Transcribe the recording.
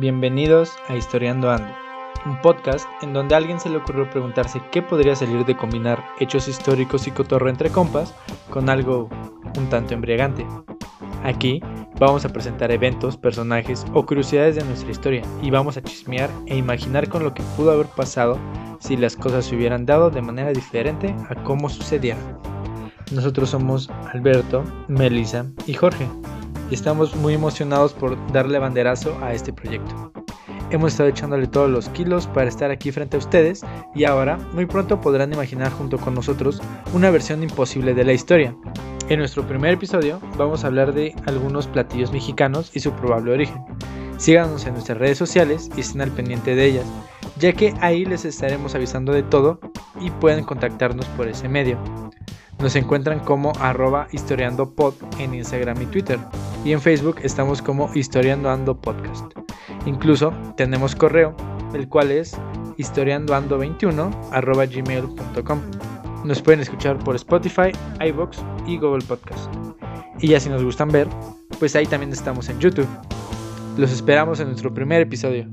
bienvenidos a Historiando Ando, un podcast en donde a alguien se le ocurrió preguntarse qué podría salir de combinar hechos históricos y cotorro entre compas con algo un tanto embriagante. Aquí vamos a presentar eventos, personajes o curiosidades de nuestra historia y vamos a chismear e imaginar con lo que pudo haber pasado si las cosas se hubieran dado de manera diferente a cómo sucedieron. Nosotros somos Alberto, Melissa y Jorge y estamos muy emocionados por darle banderazo a este proyecto. Hemos estado echándole todos los kilos para estar aquí frente a ustedes y ahora muy pronto podrán imaginar junto con nosotros una versión imposible de la historia. En nuestro primer episodio vamos a hablar de algunos platillos mexicanos y su probable origen. Síganos en nuestras redes sociales y estén al pendiente de ellas, ya que ahí les estaremos avisando de todo y pueden contactarnos por ese medio. Nos encuentran como arroba historiandopod en Instagram y Twitter. Y en Facebook estamos como historiandoando podcast. Incluso tenemos correo, el cual es historiandoando21 arroba gmail.com. Nos pueden escuchar por Spotify, iBox y Google Podcast. Y ya si nos gustan ver, pues ahí también estamos en YouTube. Los esperamos en nuestro primer episodio.